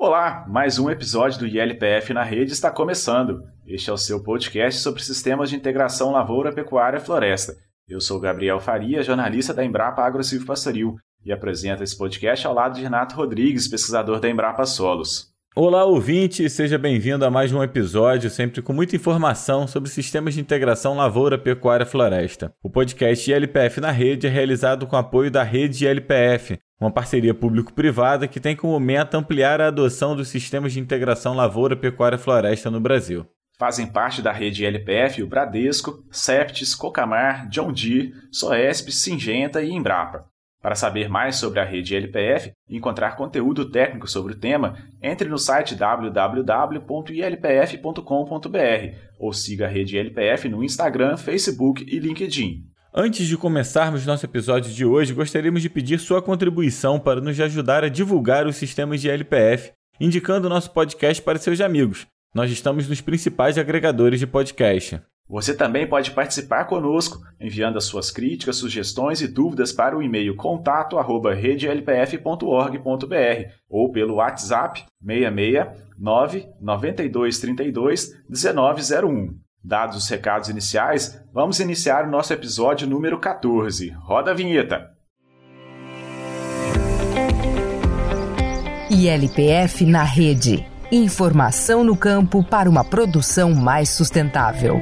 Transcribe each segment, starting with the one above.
Olá, mais um episódio do ILPF na Rede está começando. Este é o seu podcast sobre sistemas de integração lavoura, pecuária e floresta. Eu sou Gabriel Faria, jornalista da Embrapa Agrosivo Pastoril, e apresento esse podcast ao lado de Renato Rodrigues, pesquisador da Embrapa Solos. Olá, ouvinte, seja bem-vindo a mais um episódio, sempre com muita informação sobre sistemas de integração lavoura, pecuária e floresta. O podcast ILPF na Rede é realizado com apoio da Rede ILPF, uma parceria público-privada que tem como meta ampliar a adoção dos sistemas de integração lavoura, pecuária e floresta no Brasil. Fazem parte da rede LPF o Bradesco, Septis, Cocamar, John Deere, Soesp, Singenta e Embrapa. Para saber mais sobre a rede LPF e encontrar conteúdo técnico sobre o tema, entre no site www.ilpf.com.br ou siga a rede LPF no Instagram, Facebook e LinkedIn. Antes de começarmos nosso episódio de hoje, gostaríamos de pedir sua contribuição para nos ajudar a divulgar os sistemas de LPF, indicando nosso podcast para seus amigos. Nós estamos nos principais agregadores de podcast. Você também pode participar conosco, enviando as suas críticas, sugestões e dúvidas para o e-mail contato@redelpf.org.br ou pelo WhatsApp 669 9232 1901. Dados os recados iniciais, vamos iniciar o nosso episódio número 14. Roda a vinheta. ILPF na rede. Informação no campo para uma produção mais sustentável.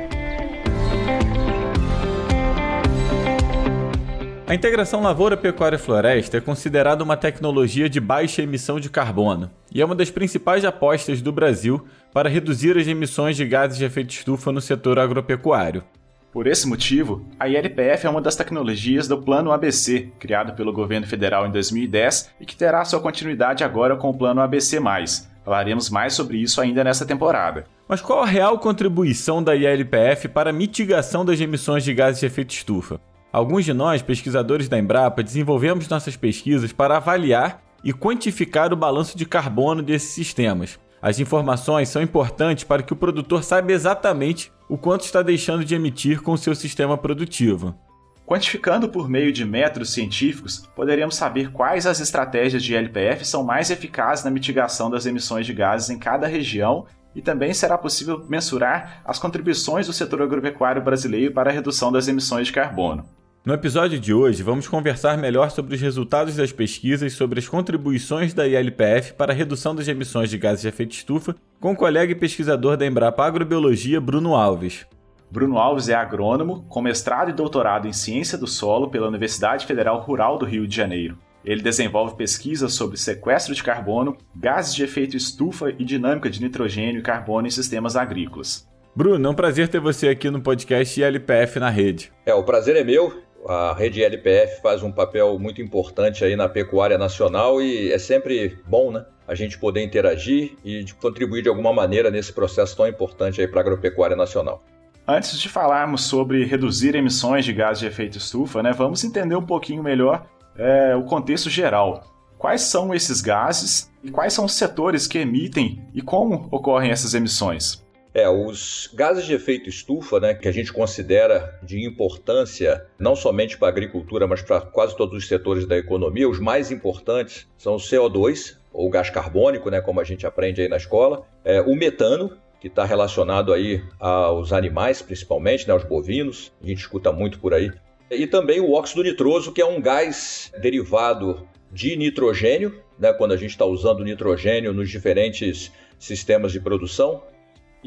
A integração lavoura-pecuária-floresta é considerada uma tecnologia de baixa emissão de carbono e é uma das principais apostas do Brasil para reduzir as emissões de gases de efeito estufa no setor agropecuário. Por esse motivo, a ILPF é uma das tecnologias do Plano ABC, criado pelo governo federal em 2010 e que terá sua continuidade agora com o Plano ABC. Falaremos mais sobre isso ainda nesta temporada. Mas qual a real contribuição da ILPF para a mitigação das emissões de gases de efeito estufa? Alguns de nós, pesquisadores da Embrapa, desenvolvemos nossas pesquisas para avaliar e quantificar o balanço de carbono desses sistemas. As informações são importantes para que o produtor saiba exatamente o quanto está deixando de emitir com o seu sistema produtivo. Quantificando por meio de métodos científicos, poderemos saber quais as estratégias de LPF são mais eficazes na mitigação das emissões de gases em cada região e também será possível mensurar as contribuições do setor agropecuário brasileiro para a redução das emissões de carbono. No episódio de hoje, vamos conversar melhor sobre os resultados das pesquisas sobre as contribuições da ILPF para a redução das emissões de gases de efeito estufa com o colega e pesquisador da Embrapa Agrobiologia, Bruno Alves. Bruno Alves é agrônomo, com mestrado e doutorado em ciência do solo pela Universidade Federal Rural do Rio de Janeiro. Ele desenvolve pesquisas sobre sequestro de carbono, gases de efeito estufa e dinâmica de nitrogênio e carbono em sistemas agrícolas. Bruno, é um prazer ter você aqui no podcast ILPF na rede. É, o prazer é meu a rede LPF faz um papel muito importante aí na pecuária nacional e é sempre bom, né? A gente poder interagir e contribuir de alguma maneira nesse processo tão importante aí para a agropecuária nacional. Antes de falarmos sobre reduzir emissões de gases de efeito estufa, né, vamos entender um pouquinho melhor é, o contexto geral. Quais são esses gases e quais são os setores que emitem e como ocorrem essas emissões? É, os gases de efeito estufa, né, que a gente considera de importância não somente para a agricultura, mas para quase todos os setores da economia, os mais importantes são o CO2, ou gás carbônico, né, como a gente aprende aí na escola, é, o metano, que está relacionado aí aos animais, principalmente, né, aos bovinos, a gente escuta muito por aí, e também o óxido nitroso, que é um gás derivado de nitrogênio, né, quando a gente está usando nitrogênio nos diferentes sistemas de produção,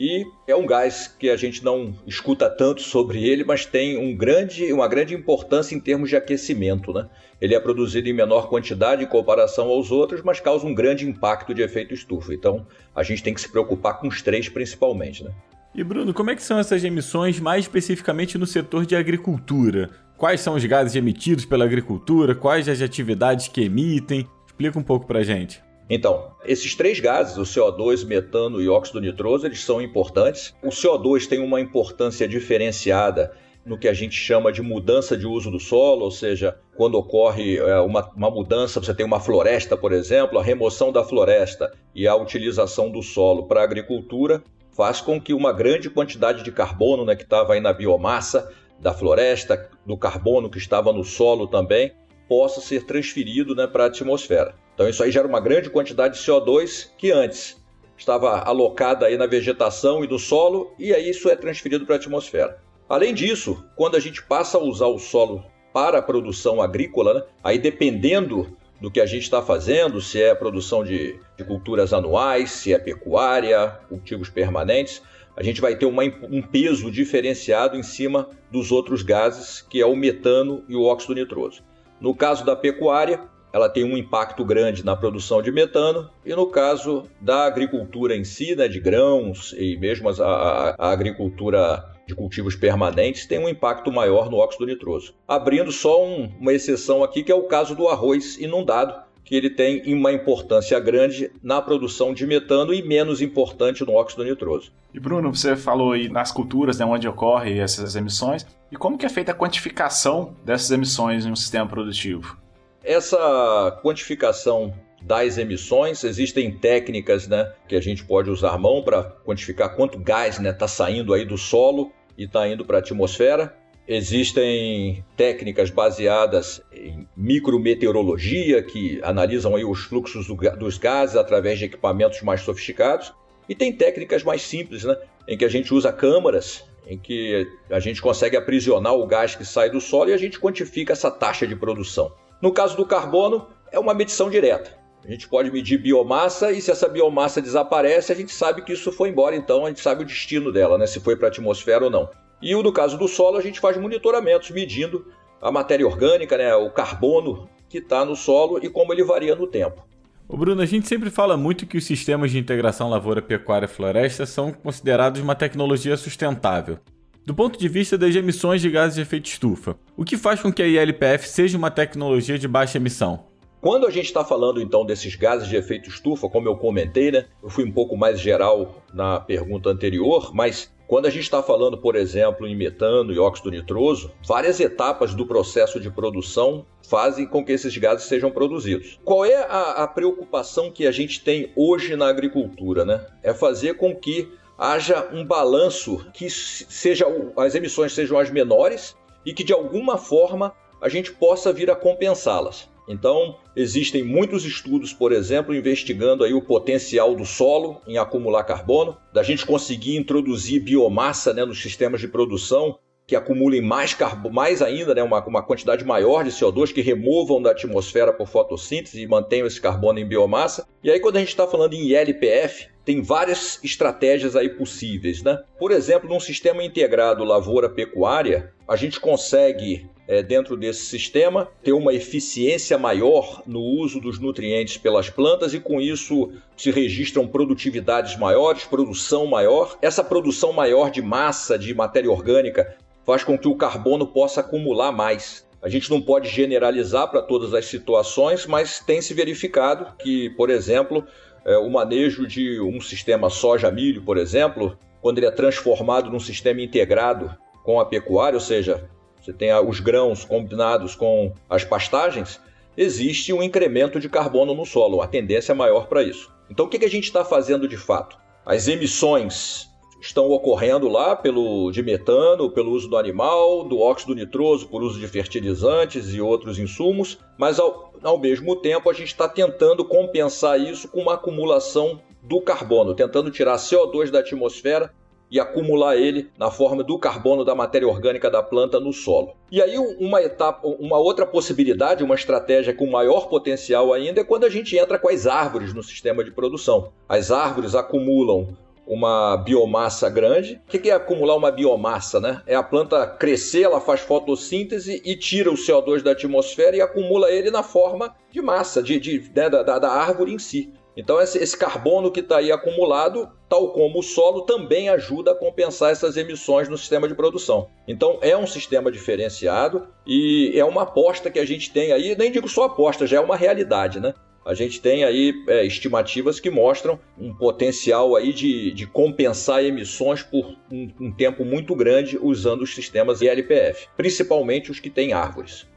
e é um gás que a gente não escuta tanto sobre ele, mas tem um grande, uma grande importância em termos de aquecimento. Né? Ele é produzido em menor quantidade em comparação aos outros, mas causa um grande impacto de efeito estufa. Então a gente tem que se preocupar com os três principalmente. Né? E Bruno, como é que são essas emissões mais especificamente no setor de agricultura? Quais são os gases emitidos pela agricultura? Quais as atividades que emitem? Explica um pouco pra gente. Então, esses três gases, o CO2, metano e óxido nitroso, eles são importantes. O CO2 tem uma importância diferenciada no que a gente chama de mudança de uso do solo, ou seja, quando ocorre é, uma, uma, mudança, você tem uma floresta, por exemplo, a remoção da floresta e a utilização do solo para a agricultura faz com que uma grande quantidade de carbono né, que estava aí na biomassa da floresta, do carbono que estava no solo também, possa ser transferido né, para a atmosfera. Então isso aí gera uma grande quantidade de CO2 que antes estava alocada aí na vegetação e no solo e aí isso é transferido para a atmosfera. Além disso, quando a gente passa a usar o solo para a produção agrícola, né, aí dependendo do que a gente está fazendo, se é produção de, de, culturas anuais, se é pecuária, cultivos permanentes, a gente vai ter uma, um peso diferenciado em cima dos outros gases, que é o metano e o óxido nitroso. No caso da pecuária, ela tem um impacto grande na produção de metano, e no caso da agricultura em si, né, de grãos e mesmo a, a, agricultura de cultivos permanentes tem um impacto maior no óxido nitroso. Abrindo só um, uma exceção aqui, que é o caso do arroz inundado, que ele tem uma importância grande na produção de metano e menos importante no óxido nitroso. E Bruno, você falou aí nas culturas, né, onde ocorrem essas emissões, e como que é feita a quantificação dessas emissões em um sistema produtivo? Essa quantificação das emissões. Existem técnicas né, que a gente pode usar mão para quantificar quanto gás está né, tá saindo aí do solo e está indo para a atmosfera. Existem técnicas baseadas em micrometeorologia que analisam aí os fluxos do, dos gases através de equipamentos mais sofisticados. E tem técnicas mais simples, né, em que a gente usa câmaras, em que a gente consegue aprisionar o gás que sai do solo e a gente quantifica essa taxa de produção. No caso do carbono, é uma medição direta. A gente pode medir biomassa e se essa biomassa desaparece, a gente sabe que isso foi embora, então a gente sabe o destino dela, né? se foi para a atmosfera ou não. E no caso do solo, a gente faz monitoramentos medindo a matéria orgânica, né? o carbono que está no solo e como ele varia no tempo. O Bruno, a gente sempre fala muito que os sistemas de integração lavoura, pecuária e floresta são considerados uma tecnologia sustentável. Do ponto de vista das emissões de gases de efeito estufa, o que faz com que a ILPF seja uma tecnologia de baixa emissão? Quando a gente está falando então desses gases de efeito estufa, como eu comentei, né? Eu fui um pouco mais geral na pergunta anterior, mas quando a gente está falando, por exemplo, em metano e óxido nitroso, várias etapas do processo de produção fazem com que esses gases sejam produzidos. Qual é a, a preocupação que a gente tem hoje na agricultura? Né? É fazer com que haja um balanço que seja as emissões sejam as menores e que de alguma forma a gente possa vir a compensá-las. Então, existem muitos estudos, por exemplo, investigando aí o potencial do solo em acumular carbono, da gente conseguir introduzir biomassa né, nos sistemas de produção que acumulem mais carbono, mais ainda, né, uma, uma quantidade maior de CO2 que removam da atmosfera por fotossíntese e mantenham esse carbono em biomassa. E aí, quando a gente está falando em ILPF, tem várias estratégias aí possíveis, né? Por exemplo, num sistema integrado lavoura-pecuária, a gente consegue é, dentro desse sistema, ter uma eficiência maior no uso dos nutrientes pelas plantas e com isso se registram produtividades maiores, produção maior. Essa produção maior de massa, de matéria orgânica, faz com que o carbono possa acumular mais. A gente não pode generalizar para todas as situações, mas tem se verificado que, por exemplo, é, o manejo de um sistema soja-milho, por exemplo, quando ele é transformado num sistema integrado com a pecuária, ou seja, você tem os grãos combinados com as pastagens, existe um incremento de carbono no solo, a tendência é maior para isso. Então o que, a gente está fazendo de fato? As emissões estão ocorrendo lá pelo de metano, pelo uso do animal, do óxido nitroso por uso de fertilizantes e outros insumos, mas ao, ao mesmo tempo a gente está tentando compensar isso com uma acumulação do carbono, tentando tirar CO2 da atmosfera e acumular ele na forma do carbono da matéria orgânica da planta no solo. E aí uma etapa, uma outra possibilidade, uma estratégia com maior potencial ainda é quando a gente entra com as árvores no sistema de produção. As árvores acumulam uma biomassa grande. O que é acumular uma biomassa? Né? É a planta crescer, ela faz fotossíntese e tira o CO2 da atmosfera e acumula ele na forma de massa, de, de né, da, da árvore em si. Então, esse, esse carbono que está aí acumulado, tal como o solo, também ajuda a compensar essas emissões no sistema de produção. Então, é um sistema diferenciado e é uma aposta que a gente tem aí, nem digo só aposta, já é uma realidade, né? A gente tem aí é, estimativas que mostram um potencial aí de, de compensar emissões por um, um tempo muito grande usando os sistemas ILPF, principalmente os que têm árvores.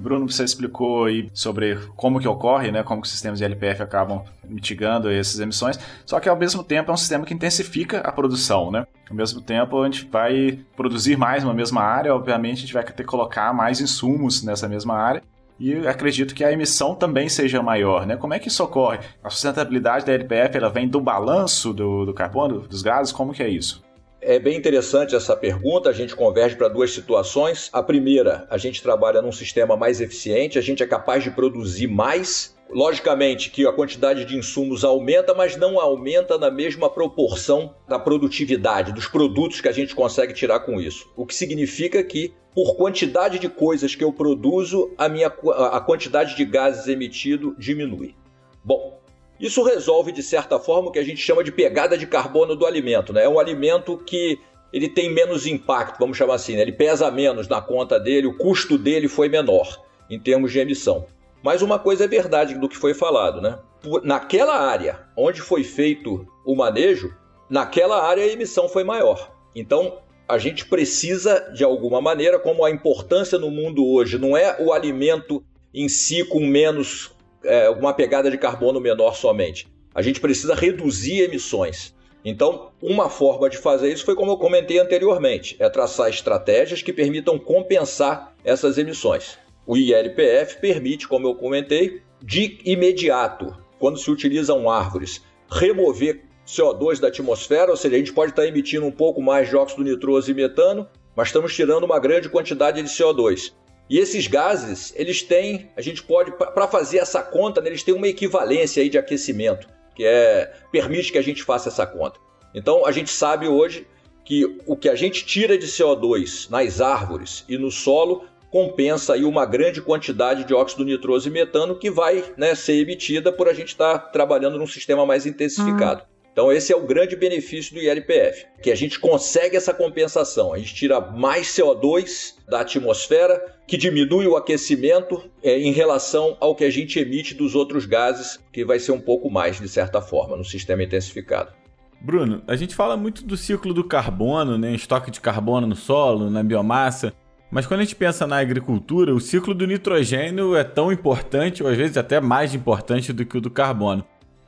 Bruno, você explicou aí sobre como que ocorre, né, como que os sistemas de LPF acabam mitigando essas emissões, só que ao mesmo tempo é um sistema que intensifica a produção, né? Ao mesmo tempo, a gente vai produzir mais numa mesma área, obviamente a gente vai ter que colocar mais insumos nessa mesma área, e acredito que a emissão também seja maior, né? Como é que isso ocorre? A sustentabilidade da LPF ela vem do balanço do, do carbono, dos gases? Como que é isso? É bem interessante essa pergunta. A gente converge para duas situações. A primeira, a gente trabalha num sistema mais eficiente, a gente é capaz de produzir mais. Logicamente que a quantidade de insumos aumenta, mas não aumenta na mesma proporção da produtividade, dos produtos que a gente consegue tirar com isso. O que significa que, por quantidade de coisas que eu produzo, a, minha, a quantidade de gases emitido diminui. Bom, isso resolve, de certa forma, o que a gente chama de pegada de carbono do alimento. Né? É um alimento que ele tem menos impacto, vamos chamar assim, né? ele pesa menos na conta dele, o custo dele foi menor em termos de emissão. Mas uma coisa é verdade do que foi falado, né? Naquela área onde foi feito o manejo, naquela área a emissão foi maior. Então, a gente precisa, de alguma maneira, como a importância no mundo hoje não é o alimento em si com menos é, uma pegada de carbono menor somente. A gente precisa reduzir emissões. Então, uma forma de fazer isso foi como eu comentei anteriormente, é traçar estratégias que permitam compensar essas emissões. O ILPF permite, como eu comentei, de imediato, quando se utilizam árvores, remover CO2 da atmosfera, ou seja, a gente pode estar emitindo um pouco mais de óxido nitroso e metano, mas estamos tirando uma grande quantidade de CO2. E esses gases, eles têm, a gente pode, para fazer essa conta, né, eles têm uma equivalência aí de aquecimento, que é permite que a gente faça essa conta. Então, a gente sabe hoje que o que a gente tira de CO2 nas árvores e no solo compensa aí uma grande quantidade de óxido nitroso e metano que vai né, ser emitida por a gente estar tá trabalhando num sistema mais intensificado. Hum. Então esse é o grande benefício do ILPF, que a gente consegue essa compensação, a gente tira mais CO2 da atmosfera, que diminui o aquecimento é, em relação ao que a gente emite dos outros gases, que vai ser um pouco mais, de certa forma, no sistema intensificado. Bruno, a gente fala muito do ciclo do carbono, né? estoque de carbono no solo, na biomassa, mas quando a gente pensa na agricultura, o ciclo do nitrogênio é tão importante, ou às vezes até mais importante do que o do carbono.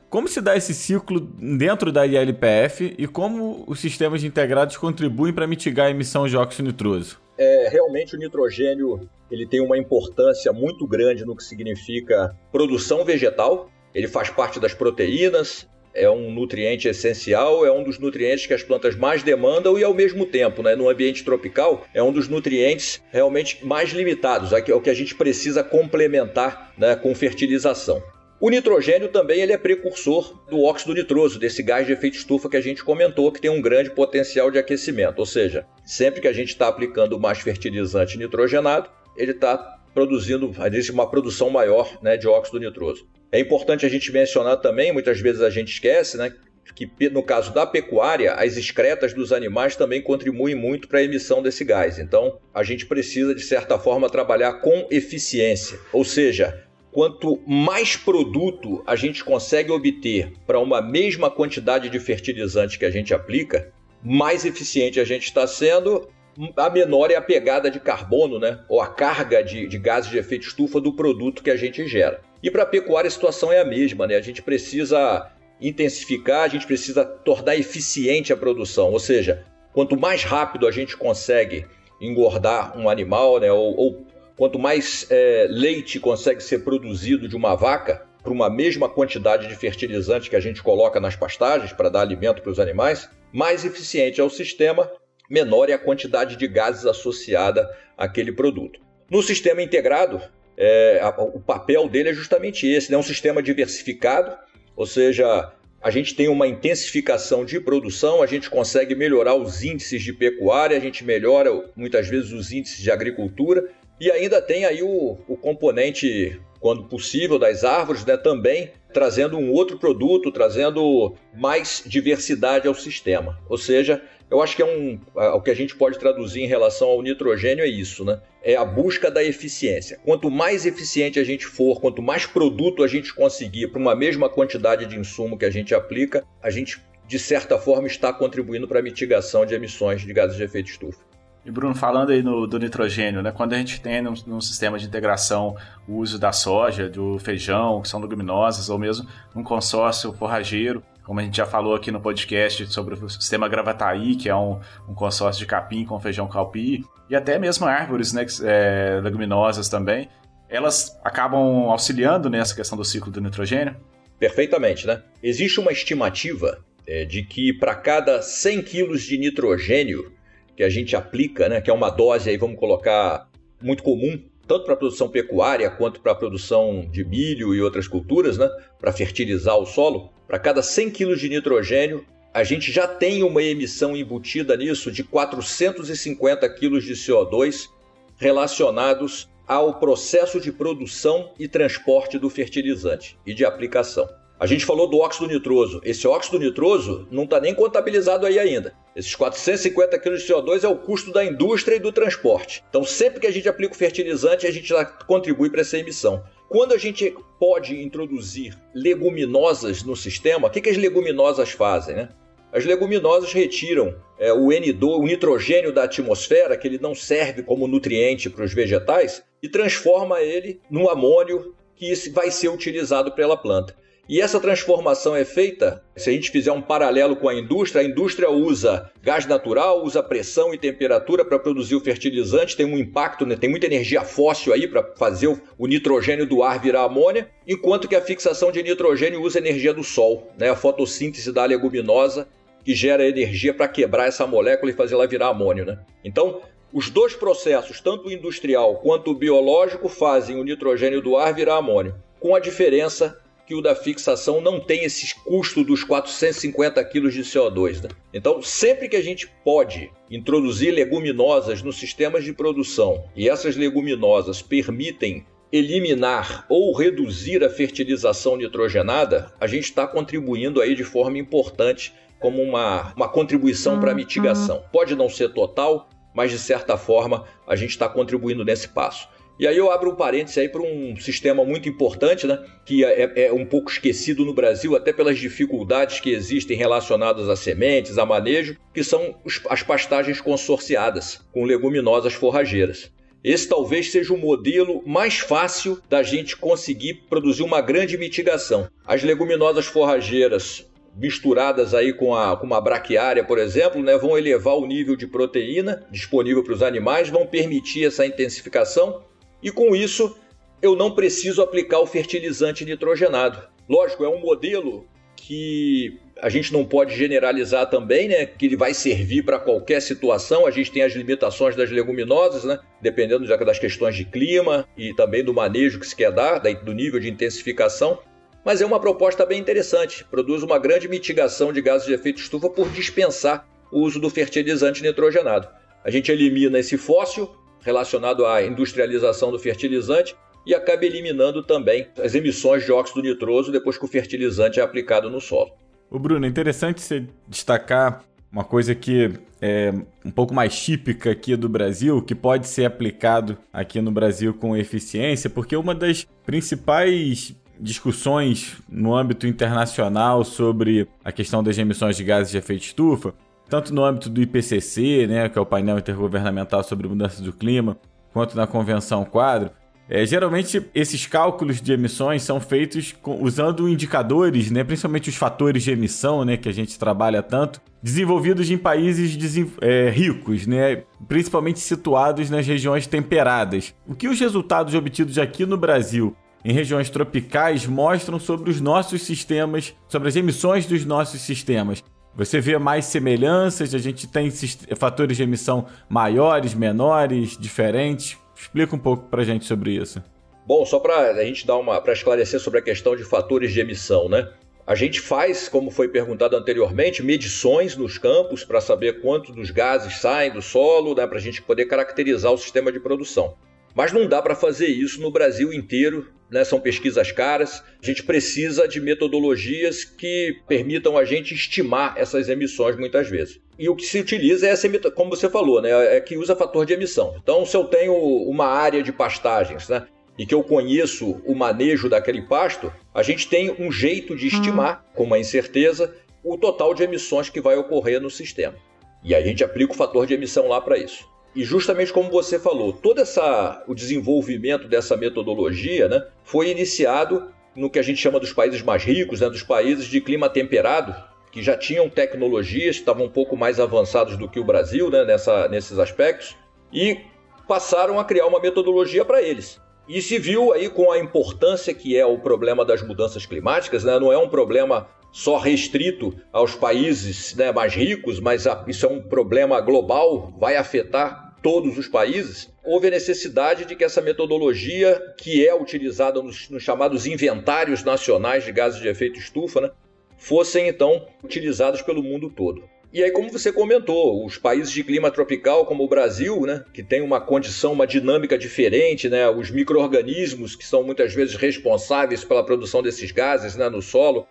Como se dá esse ciclo dentro da ILPF e como os sistemas integrados contribuem para mitigar a emissão de óxido nitroso? É, realmente o nitrogênio ele tem uma importância muito grande no que significa produção vegetal. Ele faz parte das proteínas, é um nutriente essencial, é um dos nutrientes que as plantas mais demandam e ao mesmo tempo, né, no ambiente tropical, é um dos nutrientes realmente mais limitados, é o que a gente precisa complementar né, com fertilização. O nitrogênio também ele é precursor do óxido nitroso, desse gás de efeito estufa que a gente comentou, que tem um grande potencial de aquecimento. Ou seja, sempre que a gente está aplicando mais fertilizante nitrogenado, ele está produzindo uma produção maior né, de óxido nitroso. É importante a gente mencionar também, muitas vezes a gente esquece, né, que no caso da pecuária, as excretas dos animais também contribuem muito para a emissão desse gás. Então, a gente precisa, de certa forma, trabalhar com eficiência. Ou seja, quanto mais produto a gente consegue obter para uma mesma quantidade de fertilizante que a gente aplica, mais eficiente a gente está sendo, a menor é a pegada de carbono, né? Ou a carga de, de gases de efeito estufa do produto que a gente gera. E para a pecuária a situação é a mesma, né? A gente precisa intensificar, a gente precisa tornar eficiente a produção, ou seja, quanto mais rápido a gente consegue engordar um animal, né? Ou, ou Quanto mais é, leite consegue ser produzido de uma vaca, para uma mesma quantidade de fertilizante que a gente coloca nas pastagens para dar alimento para os animais, mais eficiente é o sistema, menor é a quantidade de gases associada àquele produto. No sistema integrado, é, a, o papel dele é justamente esse: né? um sistema diversificado, ou seja, a gente tem uma intensificação de produção, a gente consegue melhorar os índices de pecuária, a gente melhora muitas vezes os índices de agricultura e ainda tem aí o, o componente, quando possível, das árvores, né, também trazendo um outro produto, trazendo mais diversidade ao sistema. Ou seja, eu acho que é um, o que a gente pode traduzir em relação ao nitrogênio é isso, né? É a busca da eficiência. Quanto mais eficiente a gente for, quanto mais produto a gente conseguir para uma mesma quantidade de insumo que a gente aplica, a gente de certa forma está contribuindo para a mitigação de emissões de gases de efeito estufa. E Bruno, falando aí no, do nitrogênio, né? Quando a gente tem num, num, sistema de integração o uso da soja, do feijão, que são leguminosas, ou mesmo um consórcio forrageiro, como a gente já falou aqui no podcast sobre o sistema Gravataí, que é um, um consórcio de capim com feijão calpi, e até mesmo árvores né, é, leguminosas também, elas acabam auxiliando nessa questão do ciclo do nitrogênio? Perfeitamente, né? Existe uma estimativa é, de que para cada 100 quilos de nitrogênio que a gente aplica, né, que é uma dose aí, vamos colocar, muito comum, tanto para a produção pecuária quanto para a produção de milho e outras culturas, né, para fertilizar o solo, para cada 100 quilos de nitrogênio, a gente já tem uma emissão embutida nisso de 450 quilos de CO2 relacionados ao processo de produção e transporte do fertilizante e de aplicação. A gente falou do óxido nitroso. Esse óxido nitroso não está nem contabilizado aí ainda. Esses 450 kg de CO2 é o custo da indústria e do transporte. Então, sempre que a gente aplica o fertilizante, a gente já contribui para essa emissão. Quando a gente pode introduzir leguminosas no sistema, o que, que as leguminosas fazem? Né? As leguminosas retiram é, o N2, o nitrogênio da atmosfera, que ele não serve como nutriente para os vegetais, e transforma ele no amônio que vai ser utilizado pela planta. E essa transformação é feita, se a gente fizer um paralelo com a indústria, a indústria usa gás natural, usa pressão e temperatura para produzir o fertilizante, tem um impacto, né? tem muita energia fóssil aí para fazer o, nitrogênio do ar virar amônia, enquanto que a fixação de nitrogênio usa energia do sol, né? a fotossíntese da leguminosa que gera energia para quebrar essa molécula e fazer ela virar amônio. Né? Então, os dois processos, tanto o industrial quanto o biológico, fazem o nitrogênio do ar virar amônio, com a diferença que o da fixação não tem esse custo dos 450 kg de CO2. Né? Então, sempre que a gente pode introduzir leguminosas nos sistemas de produção e essas leguminosas permitem eliminar ou reduzir a fertilização nitrogenada, a gente está contribuindo aí de forma importante como uma, uma contribuição para a uhum. mitigação. Pode não ser total, mas de certa forma a gente está contribuindo nesse passo. E aí eu abro um parênteses aí para um sistema muito importante, né, que é, é, é, um pouco esquecido no Brasil, até pelas dificuldades que existem relacionadas a sementes, a manejo, que são as pastagens consorciadas com leguminosas forrageiras. Esse talvez seja o modelo mais fácil da gente conseguir produzir uma grande mitigação. As leguminosas forrageiras misturadas aí com, a, com uma braquiária, por exemplo, né, vão elevar o nível de proteína disponível para os animais, vão permitir essa intensificação e com isso eu não preciso aplicar o fertilizante nitrogenado. Lógico, é um modelo que a gente não pode generalizar também, né? Que ele vai servir para qualquer situação. A gente tem as limitações das leguminosas, né? Dependendo das questões de clima e também do manejo que se quer dar, do nível de intensificação mas é uma proposta bem interessante. Produz uma grande mitigação de gases de efeito estufa por dispensar o uso do fertilizante nitrogenado. A gente elimina esse fóssil relacionado à industrialização do fertilizante e acaba eliminando também as emissões de óxido nitroso depois que o fertilizante é aplicado no solo. O Bruno, é interessante você destacar uma coisa que é um pouco mais típica aqui do Brasil, que pode ser aplicado aqui no Brasil com eficiência, porque uma das principais discussões no âmbito internacional sobre a questão das emissões de gases de efeito estufa, tanto no âmbito do IPCC, né, que é o painel intergovernamental sobre mudança do clima, quanto na Convenção Quadro, é, geralmente esses cálculos de emissões são feitos com, usando indicadores, né, principalmente os fatores de emissão, né, que a gente trabalha tanto, desenvolvidos em países é, ricos, né, principalmente situados nas regiões temperadas. O que os resultados obtidos aqui no Brasil em regiões tropicais mostram sobre os nossos sistemas, sobre as emissões dos nossos sistemas. Você vê mais semelhanças, a gente tem fatores de emissão maiores, menores, diferentes. Explica um pouco para a gente sobre isso. Bom, só para a gente dar uma para esclarecer sobre a questão de fatores de emissão, né? A gente faz, como foi perguntado anteriormente, medições nos campos para saber quanto dos gases saem do solo, né, para a gente poder caracterizar o sistema de produção. Mas não dá para fazer isso no Brasil inteiro, né? são pesquisas caras. A gente precisa de metodologias que permitam a gente estimar essas emissões muitas vezes. E o que se utiliza é essa, como você falou, né? é que usa fator de emissão. Então, se eu tenho uma área de pastagens, né? e que eu conheço o manejo daquele pasto, a gente tem um jeito de estimar, com uma incerteza, o total de emissões que vai ocorrer no sistema. E a gente aplica o fator de emissão lá para isso. E justamente como você falou, todo essa, o desenvolvimento dessa metodologia né, foi iniciado no que a gente chama dos países mais ricos, né, dos países de clima temperado, que já tinham tecnologias, estavam um pouco mais avançados do que o Brasil né, nessa, nesses aspectos, e passaram a criar uma metodologia para eles. E se viu aí com a importância que é o problema das mudanças climáticas, né? não é um problema só restrito aos países né, mais ricos, mas isso é um problema global, vai afetar todos os países. Houve a necessidade de que essa metodologia, que é utilizada nos, nos chamados inventários nacionais de gases de efeito estufa, né, fossem então utilizados pelo mundo todo. E aí, como você comentou, os países de clima tropical, como o Brasil, né, que tem uma condição, uma dinâmica diferente, né, os micro-organismos que são muitas vezes responsáveis pela produção desses gases né, no solo,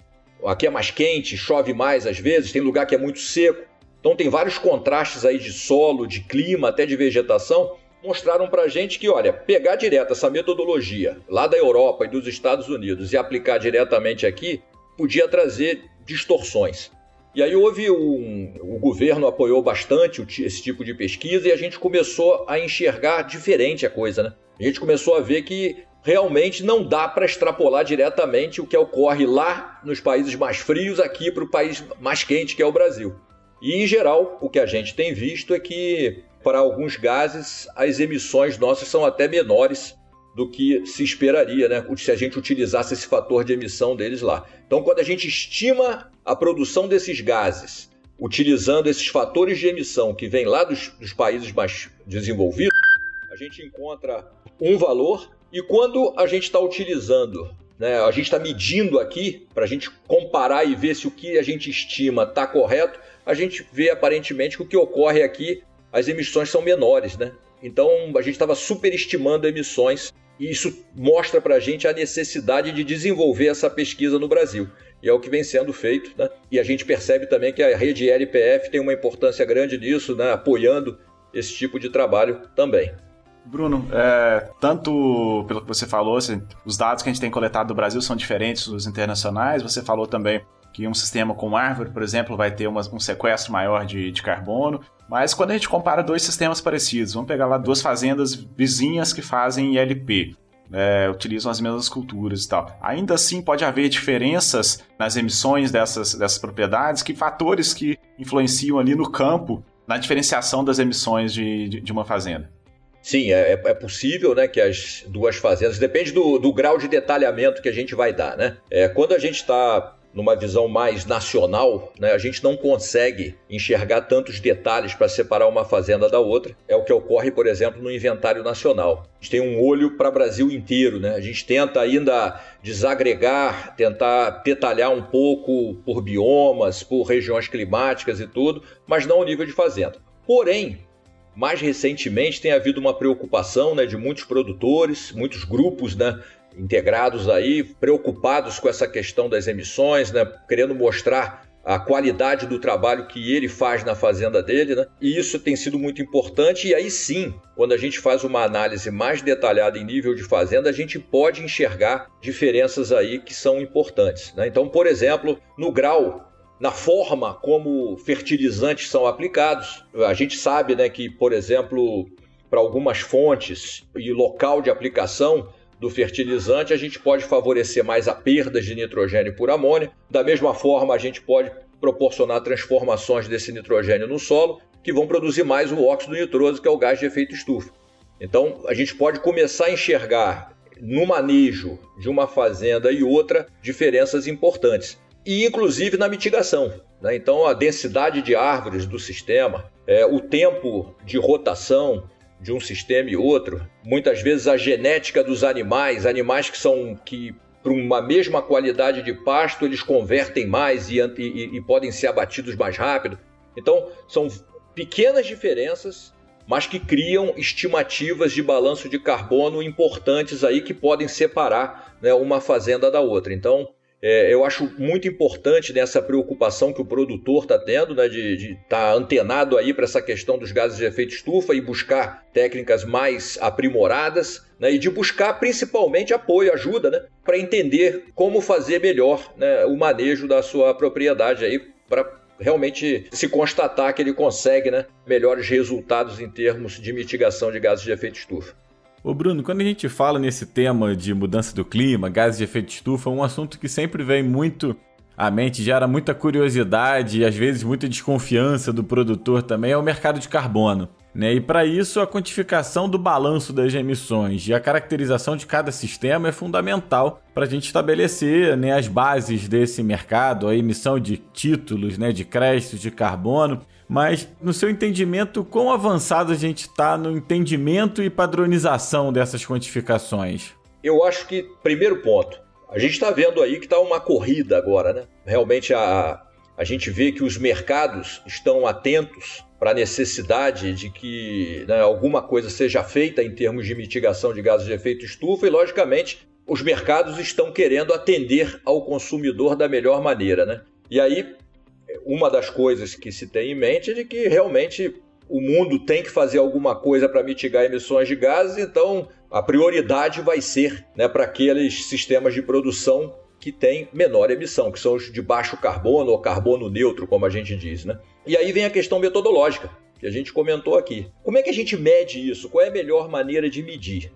Aqui é mais quente, chove mais às vezes, tem lugar que é muito seco. Então tem vários contrastes aí de solo, de clima, até de vegetação. Mostraram para gente que, olha, pegar direto essa metodologia lá da Europa e dos Estados Unidos e aplicar diretamente aqui podia trazer distorções. E aí houve um, o governo apoiou bastante esse tipo de pesquisa e a gente começou a enxergar diferente a coisa, né? A gente começou a ver que realmente não dá para extrapolar diretamente o que ocorre lá nos países mais frios aqui para o país mais quente que é o Brasil. E em geral, o que a gente tem visto é que para alguns gases as emissões nossas são até menores do que se esperaria, né? Se a gente utilizasse esse fator de emissão deles lá. Então, quando a gente estima a produção desses gases utilizando esses fatores de emissão que vêm lá dos, dos países mais desenvolvidos, a gente encontra um valor e quando a gente está utilizando, né, a gente está medindo aqui, para a gente comparar e ver se o que a gente estima está correto, a gente vê aparentemente que o que ocorre aqui, as emissões são menores. Né? Então a gente estava superestimando emissões e isso mostra para a gente a necessidade de desenvolver essa pesquisa no Brasil. E é o que vem sendo feito. Né? E a gente percebe também que a rede LPF tem uma importância grande nisso, né? apoiando esse tipo de trabalho também. Bruno, é, tanto pelo que você falou, assim, os dados que a gente tem coletado do Brasil são diferentes dos internacionais. Você falou também que um sistema com árvore, por exemplo, vai ter uma, um sequestro maior de, de carbono. Mas quando a gente compara dois sistemas parecidos, vamos pegar lá duas fazendas vizinhas que fazem ILP, é, utilizam as mesmas culturas e tal. Ainda assim, pode haver diferenças nas emissões dessas, dessas propriedades, que fatores que influenciam ali no campo na diferenciação das emissões de, de, de uma fazenda. Sim, é, é, possível né, que as duas fazendas, depende do, do grau de detalhamento que a gente vai dar. Né? É, quando a gente está numa visão mais nacional, né, a gente não consegue enxergar tantos detalhes para separar uma fazenda da outra. É o que ocorre, por exemplo, no inventário nacional. A gente tem um olho para o Brasil inteiro. Né? A gente tenta ainda desagregar, tentar detalhar um pouco por biomas, por regiões climáticas e tudo, mas não o nível de fazenda. Porém, mais recentemente tem havido uma preocupação né, de muitos produtores, muitos grupos né, integrados aí, preocupados com essa questão das emissões, né, querendo mostrar a qualidade do trabalho que ele faz na fazenda dele, né? E isso tem sido muito importante. E aí sim, quando a gente faz uma análise mais detalhada em nível de fazenda, a gente pode enxergar diferenças aí que são importantes. Né? Então, por exemplo, no grau na forma como fertilizantes são aplicados. A gente sabe né, que, por exemplo, para algumas fontes e local de aplicação do fertilizante, a gente pode favorecer mais a perda de nitrogênio por amônia. Da mesma forma, a gente pode proporcionar transformações desse nitrogênio no solo que vão produzir mais o óxido nitroso, que é o gás de efeito estufa. Então, a gente pode começar a enxergar no manejo de uma fazenda e outra diferenças importantes e inclusive na mitigação. Né? Então, a densidade de árvores do sistema, é, o tempo de rotação de um sistema e outro, muitas vezes a genética dos animais, animais que são que para uma mesma qualidade de pasto eles convertem mais e, e, e podem ser abatidos mais rápido. Então, são pequenas diferenças mas que criam estimativas de balanço de carbono importantes aí que podem separar né, uma fazenda da outra. Então, é, eu acho muito importante nessa preocupação que o produtor está tendo, né, de estar tá antenado aí para essa questão dos gases de efeito estufa e buscar técnicas mais aprimoradas, né, e de buscar principalmente apoio, ajuda, né, para entender como fazer melhor né, o manejo da sua propriedade aí para realmente se constatar que ele consegue né, melhores resultados em termos de mitigação de gases de efeito estufa. Ô Bruno, quando a gente fala nesse tema de mudança do clima, gases de efeito de estufa, um assunto que sempre vem muito à mente, gera muita curiosidade e às vezes muita desconfiança do produtor também, é o mercado de carbono. Né? E para isso, a quantificação do balanço das emissões e a caracterização de cada sistema é fundamental para a gente estabelecer né, as bases desse mercado, a emissão de títulos, né, de créditos de carbono. Mas, no seu entendimento, quão avançado a gente está no entendimento e padronização dessas quantificações? Eu acho que, primeiro ponto, a gente está vendo aí que está uma corrida agora, né? Realmente a, a gente vê que os mercados estão atentos para a necessidade de que né, alguma coisa seja feita em termos de mitigação de gases de efeito estufa e, logicamente, os mercados estão querendo atender ao consumidor da melhor maneira. Né? E aí, uma das coisas que se tem em mente é de que realmente o mundo tem que fazer alguma coisa para mitigar emissões de gases, então a prioridade vai ser né, para aqueles sistemas de produção que têm menor emissão, que são os de baixo carbono ou carbono neutro, como a gente diz. Né? E aí vem a questão metodológica, que a gente comentou aqui. Como é que a gente mede isso? Qual é a melhor maneira de medir?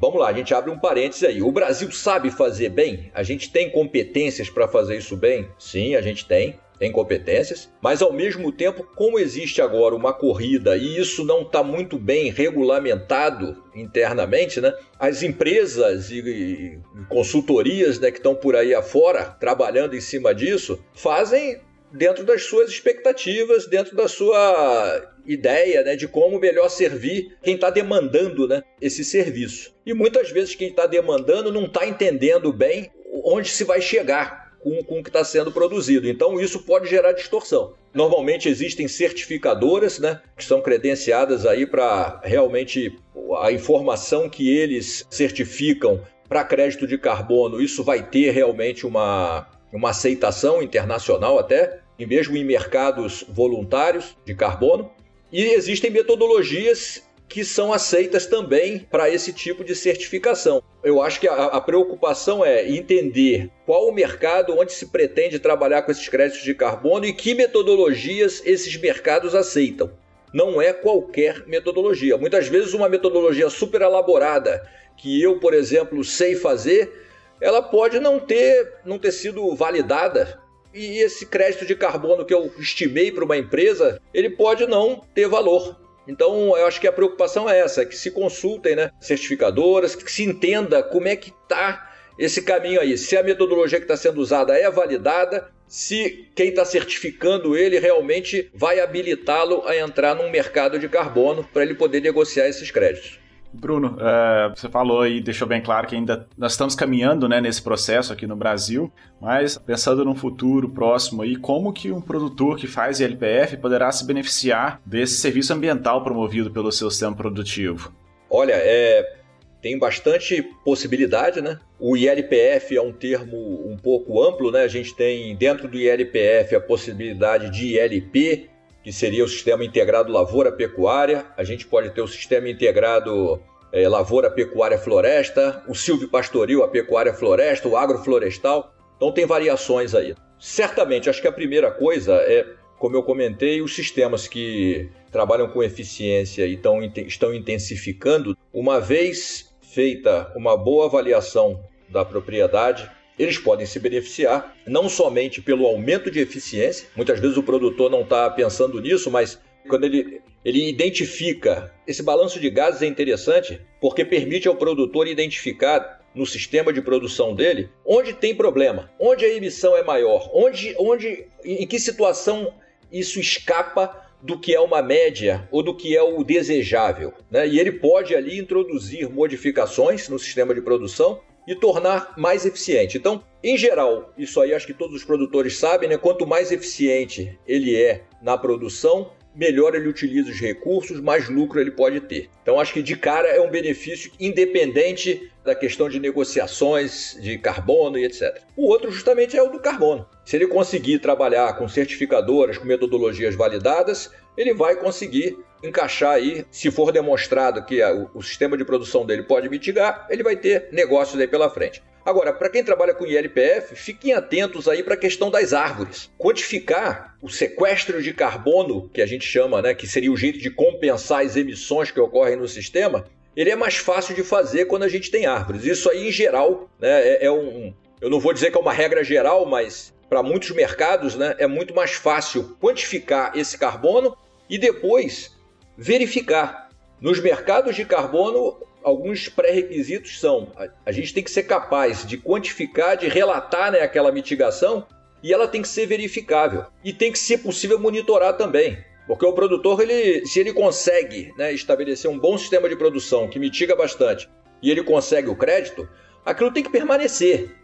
Vamos lá, a gente abre um parênteses aí. O Brasil sabe fazer bem? A gente tem competências para fazer isso bem? Sim, a gente tem tem competências, mas ao mesmo tempo, como existe agora uma corrida e isso não está muito bem regulamentado internamente, né? As empresas e, e consultorias né, que estão por aí afora trabalhando em cima disso fazem dentro das suas expectativas, dentro da sua ideia né, de como melhor servir quem está demandando né, esse serviço. E muitas vezes quem está demandando não está entendendo bem onde se vai chegar com, com o que está sendo produzido. Então isso pode gerar distorção. Normalmente existem certificadoras, né, que são credenciadas aí para realmente a informação que eles certificam para crédito de carbono, isso vai ter realmente uma, uma aceitação internacional até, e mesmo em mercados voluntários de carbono. E existem metodologias que são aceitas também para esse tipo de certificação. Eu acho que a, a, preocupação é entender qual o mercado onde se pretende trabalhar com esses créditos de carbono e que metodologias esses mercados aceitam. Não é qualquer metodologia. Muitas vezes, uma metodologia super elaborada que eu, por exemplo, sei fazer, ela pode não ter, não ter sido validada e esse crédito de carbono que eu estimei para uma empresa, ele pode não ter valor. Então, eu acho que a preocupação é essa, que se consultem né, certificadoras, que se entenda como é que está esse caminho aí. Se a metodologia que está sendo usada é validada, se quem está certificando ele realmente vai habilitá-lo a entrar num mercado de carbono para ele poder negociar esses créditos. Bruno, uh, você falou aí, deixou bem claro que ainda nós estamos caminhando né, nesse processo aqui no Brasil, mas pensando num futuro próximo aí, como que um produtor que faz ILPF poderá se beneficiar desse serviço ambiental promovido pelo seu sistema produtivo? Olha, é, tem bastante possibilidade, né? O ILPF é um termo um pouco amplo, né? A gente tem dentro do ILPF a possibilidade de ILP, que seria o sistema integrado lavoura-pecuária. A gente pode ter o sistema integrado é, lavoura-pecuária-floresta, o silvipastoril, a pecuária-floresta, o agroflorestal. Então tem variações aí. Certamente, acho que a primeira coisa é, como eu comentei, os sistemas que trabalham com eficiência e tão, estão intensificando, uma vez feita uma boa avaliação da propriedade, eles podem se beneficiar não somente pelo aumento de eficiência, muitas vezes o produtor não está pensando nisso, mas quando ele, ele identifica esse balanço de gases é interessante porque permite ao produtor identificar no sistema de produção dele onde tem problema, onde a emissão é maior, onde, onde em que situação isso escapa do que é uma média ou do que é o desejável. Né? E ele pode ali introduzir modificações no sistema de produção e tornar mais eficiente. Então, em geral, isso aí acho que todos os produtores sabem, né? Quanto mais eficiente ele é na produção, melhor ele utiliza os recursos, mais lucro ele pode ter. Então, acho que de cara é um benefício independente da questão de negociações de carbono e etc. O outro, justamente, é o do carbono. Se ele conseguir trabalhar com certificadoras, com metodologias validadas, ele vai conseguir encaixar aí, se for demonstrado que a, o, sistema de produção dele pode mitigar, ele vai ter negócios aí pela frente. Agora, para quem trabalha com ILPF, fiquem atentos aí para a questão das árvores. Quantificar o sequestro de carbono, que a gente chama, né, que seria o jeito de compensar as emissões que ocorrem no sistema, ele é mais fácil de fazer quando a gente tem árvores. Isso aí, em geral, né, é, é um. Eu não vou dizer que é uma regra geral, mas para muitos mercados né, é muito mais fácil quantificar esse carbono e depois verificar. Nos mercados de carbono, alguns pré-requisitos são: a gente tem que ser capaz de quantificar, de relatar né, aquela mitigação e ela tem que ser verificável e tem que ser possível monitorar também. Porque o produtor, ele, se ele consegue né, estabelecer um bom sistema de produção que mitiga bastante e ele consegue o crédito, aquilo tem que permanecer.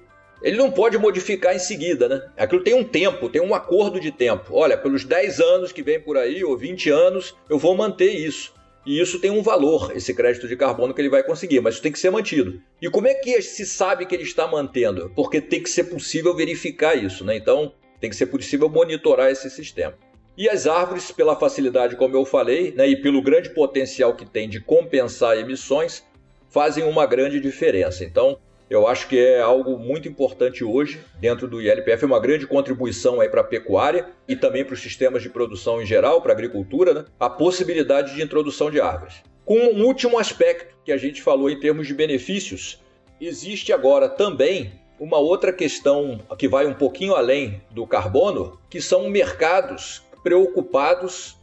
Ele não pode modificar em seguida, né? Aquilo tem um tempo, tem um acordo de tempo. Olha, pelos 10 anos que vem por aí, ou 20 anos, eu vou manter isso. E isso tem um valor, esse crédito de carbono que ele vai conseguir, mas isso tem que ser mantido. E como é que se sabe que ele está mantendo? Porque tem que ser possível verificar isso, né? Então, tem que ser possível monitorar esse sistema. E as árvores, pela facilidade, como eu falei, né, e pelo grande potencial que tem de compensar emissões, fazem uma grande diferença. Então, eu acho que é algo muito importante hoje dentro do ILPF, é uma grande contribuição aí para a pecuária e também para os sistemas de produção em geral, para a agricultura, né? a possibilidade de introdução de árvores. Com um último aspecto que a gente falou em termos de benefícios, existe agora também uma outra questão que vai um pouquinho além do carbono, que são mercados preocupados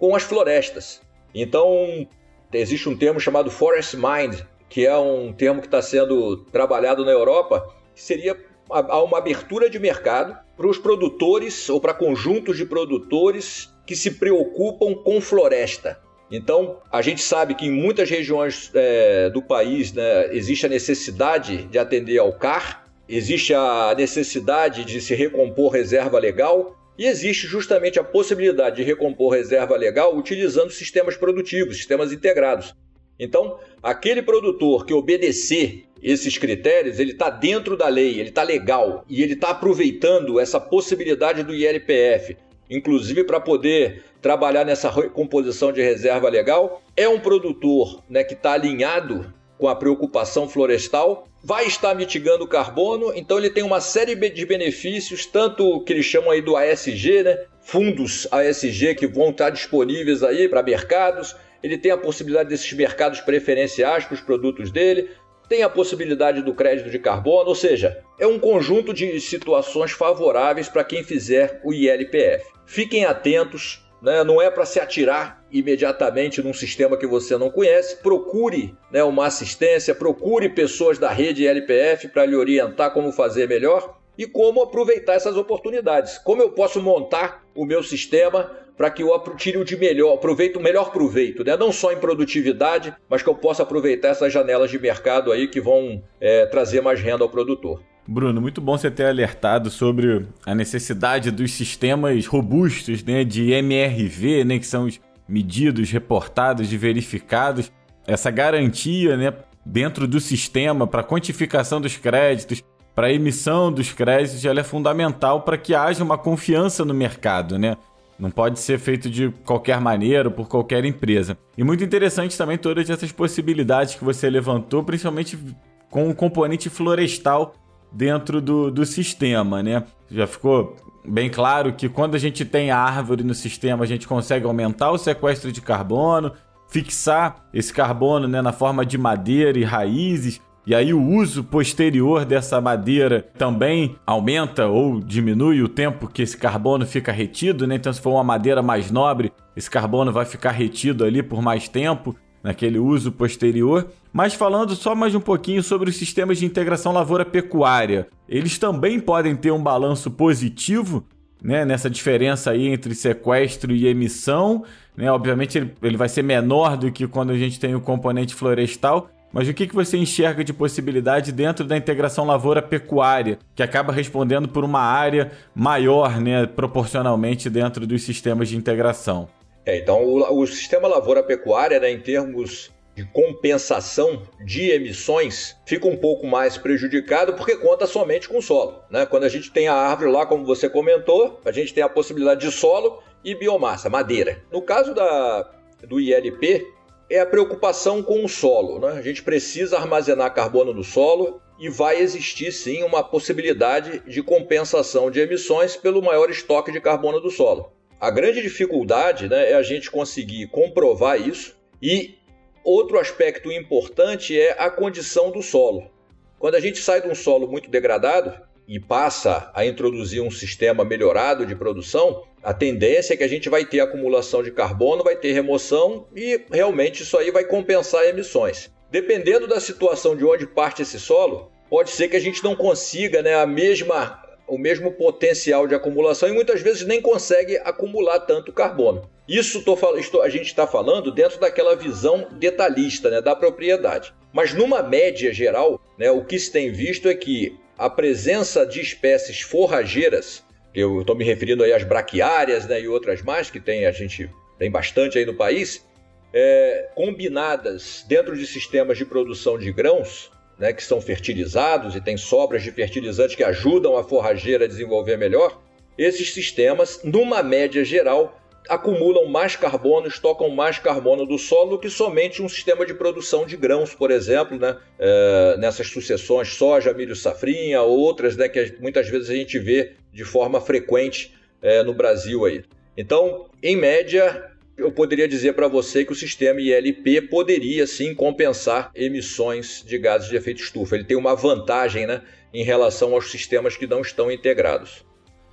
com as florestas. Então, existe um termo chamado Forest Mind, que é um termo que está sendo trabalhado na Europa, seria uma abertura de mercado para os produtores ou para conjuntos de produtores que se preocupam com floresta. Então, a gente sabe que em muitas regiões é, do país né, existe a necessidade de atender ao CAR, existe a necessidade de se recompor reserva legal e existe justamente a possibilidade de recompor reserva legal utilizando sistemas produtivos, sistemas integrados. Então, aquele produtor que obedecer esses critérios, ele está dentro da lei, ele está legal e ele está aproveitando essa possibilidade do ILPF, inclusive para poder trabalhar nessa composição de reserva legal, é um produtor né, que está alinhado com a preocupação florestal, vai estar mitigando o carbono, então ele tem uma série de benefícios, tanto que eles chamam aí do ASG, né? fundos ASG que vão estar disponíveis aí para mercados, ele tem a possibilidade desses mercados preferenciais para os produtos dele, tem a possibilidade do crédito de carbono, ou seja, é um conjunto de situações favoráveis para quem fizer o ILPF. Fiquem atentos, né? não é para se atirar imediatamente num sistema que você não conhece. Procure né, uma assistência, procure pessoas da rede ILPF para lhe orientar como fazer melhor e como aproveitar essas oportunidades. Como eu posso montar o meu sistema para que eu tire o de melhor, aproveite o melhor proveito, né? não só em produtividade, mas que eu possa aproveitar essas janelas de mercado aí que vão é, trazer mais renda ao produtor. Bruno, muito bom você ter alertado sobre a necessidade dos sistemas robustos né, de MRV, né, que são os medidos, reportados e verificados. Essa garantia né, dentro do sistema para quantificação dos créditos, para emissão dos créditos, ela é fundamental para que haja uma confiança no mercado, né? Não pode ser feito de qualquer maneira, por qualquer empresa. E muito interessante também todas essas possibilidades que você levantou, principalmente com o componente florestal dentro do, do sistema, né? Já ficou bem claro que quando a gente tem árvore no sistema, a gente consegue aumentar o sequestro de carbono, fixar esse carbono né, na forma de madeira e raízes, e aí o uso posterior dessa madeira também aumenta ou diminui o tempo que esse carbono fica retido, né? Então se for uma madeira mais nobre, esse carbono vai ficar retido ali por mais tempo naquele uso posterior. Mas falando só mais um pouquinho sobre os sistemas de integração lavoura-pecuária, eles também podem ter um balanço positivo né, nessa diferença aí entre sequestro e emissão. Né? Obviamente ele, ele vai ser menor do que quando a gente tem o componente florestal, mas o que, que você enxerga de possibilidade dentro da integração lavoura-pecuária, que acaba respondendo por uma área maior, né, proporcionalmente dentro dos sistemas de integração? É, então, o, o sistema lavoura-pecuária, né, em termos de compensação de emissões fica um pouco mais prejudicado porque conta somente com solo. Né? Quando a gente tem a árvore lá, como você comentou, a gente tem a possibilidade de solo e biomassa, madeira. No caso da, do ILP, é a preocupação com o solo. Né? A gente precisa armazenar carbono no solo e vai existir sim uma possibilidade de compensação de emissões pelo maior estoque de carbono do solo. A grande dificuldade né, é a gente conseguir comprovar isso e outro aspecto importante é a condição do solo. Quando a gente sai de um solo muito degradado e passa a introduzir um sistema melhorado de produção, A tendência é que a gente vai ter acumulação de carbono, vai ter remoção e realmente isso aí vai compensar emissões. Dependendo da situação de onde parte esse solo, pode ser que a gente não consiga né, a mesma, o mesmo potencial de acumulação e muitas vezes nem consegue acumular tanto carbono. Isso tô, a gente está falando dentro daquela visão detalhista né, da propriedade. Mas numa média geral, né, o que se tem visto é que a presença de espécies forrageiras, eu estou me referindo aí às braquiárias né, e outras mais que tem, a gente tem bastante aí no país, é, combinadas dentro de sistemas de produção de grãos, né, que são fertilizados e tem sobras de fertilizantes que ajudam a forrageira a desenvolver melhor, esses sistemas, numa média geral, acumulam mais carbono, estocam mais carbono do solo que somente um sistema de produção de grãos, por exemplo, né? É, nessas sucessões soja, milho, safrinha, outras né, que muitas vezes a gente vê de forma frequente é, no Brasil aí. Então, em média, eu poderia dizer para você que o sistema ILP poderia sim compensar emissões de gases de efeito estufa. Ele tem uma vantagem né, em relação aos sistemas que não estão integrados.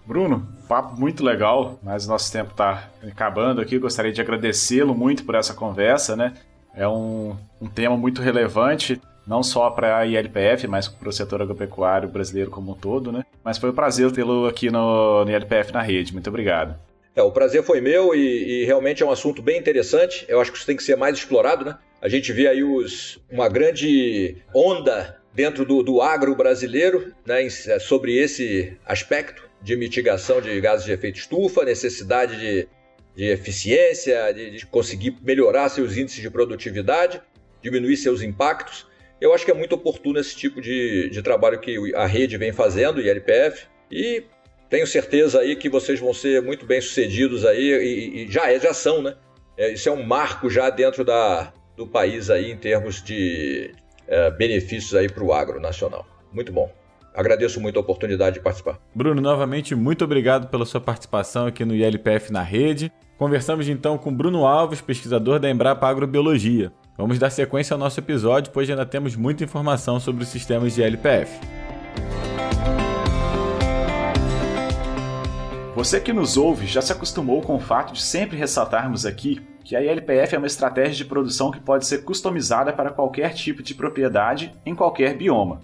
Bruno, papo muito legal, mas nosso tempo está acabando aqui. Gostaria de agradecê-lo muito por essa conversa, né? É um, um tema muito relevante, não só para a ILPF, mas para o setor agropecuário brasileiro como um todo, né? Mas foi um prazer tê-lo aqui no, no ILPF na rede. Muito obrigado. É, o prazer foi meu e, e, realmente é um assunto bem interessante. Eu acho que isso tem que ser mais explorado, né? A gente vê aí os, uma grande onda dentro do, do agro brasileiro né, é, sobre esse aspecto de mitigação de gases de efeito estufa, necessidade de, de eficiência, de, de conseguir melhorar seus índices de produtividade, diminuir seus impactos. Eu acho que é muito oportuno esse tipo de, de trabalho que a rede vem fazendo, o ILPF, e tenho certeza aí que vocês vão ser muito bem sucedidos aí e, e já é, já são, né? É, isso é um marco já dentro da, do país aí em termos de é, benefícios aí para o agro nacional. Muito bom. Agradeço muito a oportunidade de participar. Bruno, novamente, muito obrigado pela sua participação aqui no ILPF na rede. Conversamos então com Bruno Alves, pesquisador da Embrapa Agrobiologia. Vamos dar sequência ao nosso episódio, pois ainda temos muita informação sobre os sistemas de ILPF. Você que nos ouve já se acostumou com o fato de sempre ressaltarmos aqui que a ILPF é uma estratégia de produção que pode ser customizada para qualquer tipo de propriedade em qualquer bioma.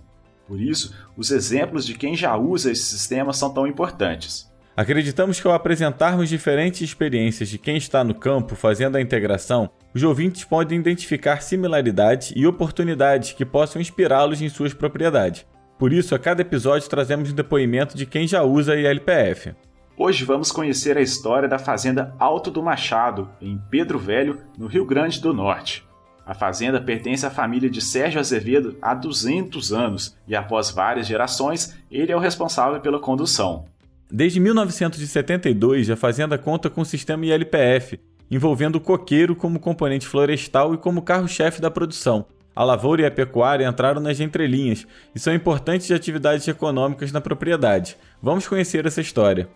Por isso, os exemplos de quem já usa esse sistema são tão importantes. Acreditamos que ao apresentarmos diferentes experiências de quem está no campo fazendo a integração, os ouvintes podem identificar similaridades e oportunidades que possam inspirá-los em suas propriedades. Por isso, a cada episódio trazemos um depoimento de quem já usa a ILPF. Hoje vamos conhecer a história da Fazenda Alto do Machado, em Pedro Velho, no Rio Grande do Norte. A fazenda pertence à família de Sérgio Azevedo há 200 anos e, após várias gerações, ele é o responsável pela condução. Desde 1972, a fazenda conta com o sistema ILPF, envolvendo o coqueiro como componente florestal e como carro-chefe da produção. A lavoura e a pecuária entraram nas entrelinhas e são importantes atividades econômicas na propriedade. Vamos conhecer essa história.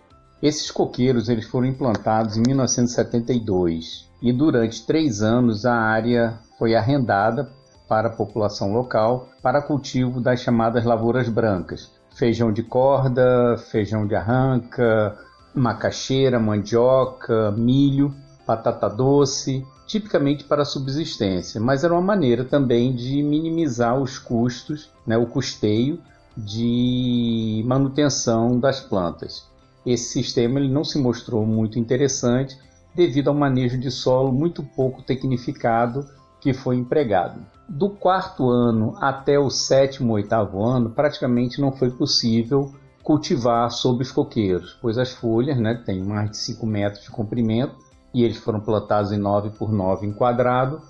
Esses coqueiros eles foram implantados em 1972 e durante três anos a área foi arrendada para a população local para cultivo das chamadas lavouras brancas, feijão de corda, feijão de arranca, macaxeira, mandioca, milho, batata doce, tipicamente para subsistência, mas era uma maneira também de minimizar os custos, né, o custeio de manutenção das plantas. Esse sistema ele não se mostrou muito interessante devido ao manejo de solo muito pouco tecnificado que foi empregado. Do quarto ano até o sétimo, oitavo ano, praticamente não foi possível cultivar sob os coqueiros, pois as folhas né, têm mais de 5 metros de comprimento e eles foram plantados em 9 por 9 enquadrado,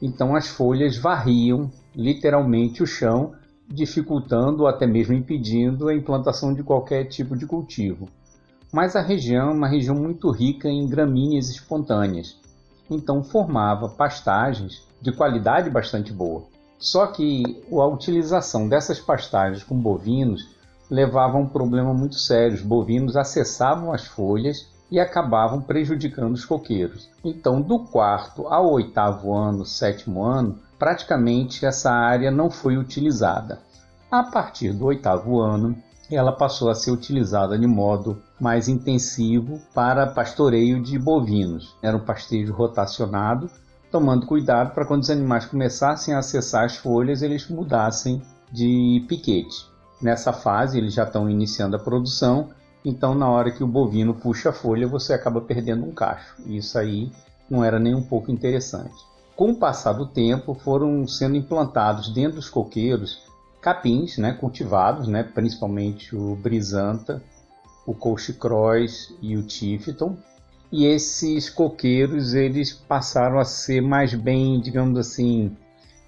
então as folhas varriam literalmente o chão, dificultando ou até mesmo impedindo a implantação de qualquer tipo de cultivo mas a região é uma região muito rica em gramíneas espontâneas, então formava pastagens de qualidade bastante boa. Só que a utilização dessas pastagens com bovinos levava a um problema muito sério. Os bovinos acessavam as folhas e acabavam prejudicando os coqueiros. Então, do quarto ao oitavo ano, sétimo ano, praticamente essa área não foi utilizada. A partir do oitavo ano, ela passou a ser utilizada de modo mais intensivo para pastoreio de bovinos. Era um pastejo rotacionado, tomando cuidado para quando os animais começassem a acessar as folhas, eles mudassem de piquete. Nessa fase, eles já estão iniciando a produção, então na hora que o bovino puxa a folha, você acaba perdendo um cacho. Isso aí não era nem um pouco interessante. Com o passar do tempo, foram sendo implantados dentro dos coqueiros capins né, cultivados, né, principalmente o brisanta, o Cross e o Tifton. E esses coqueiros eles passaram a ser mais bem, digamos assim,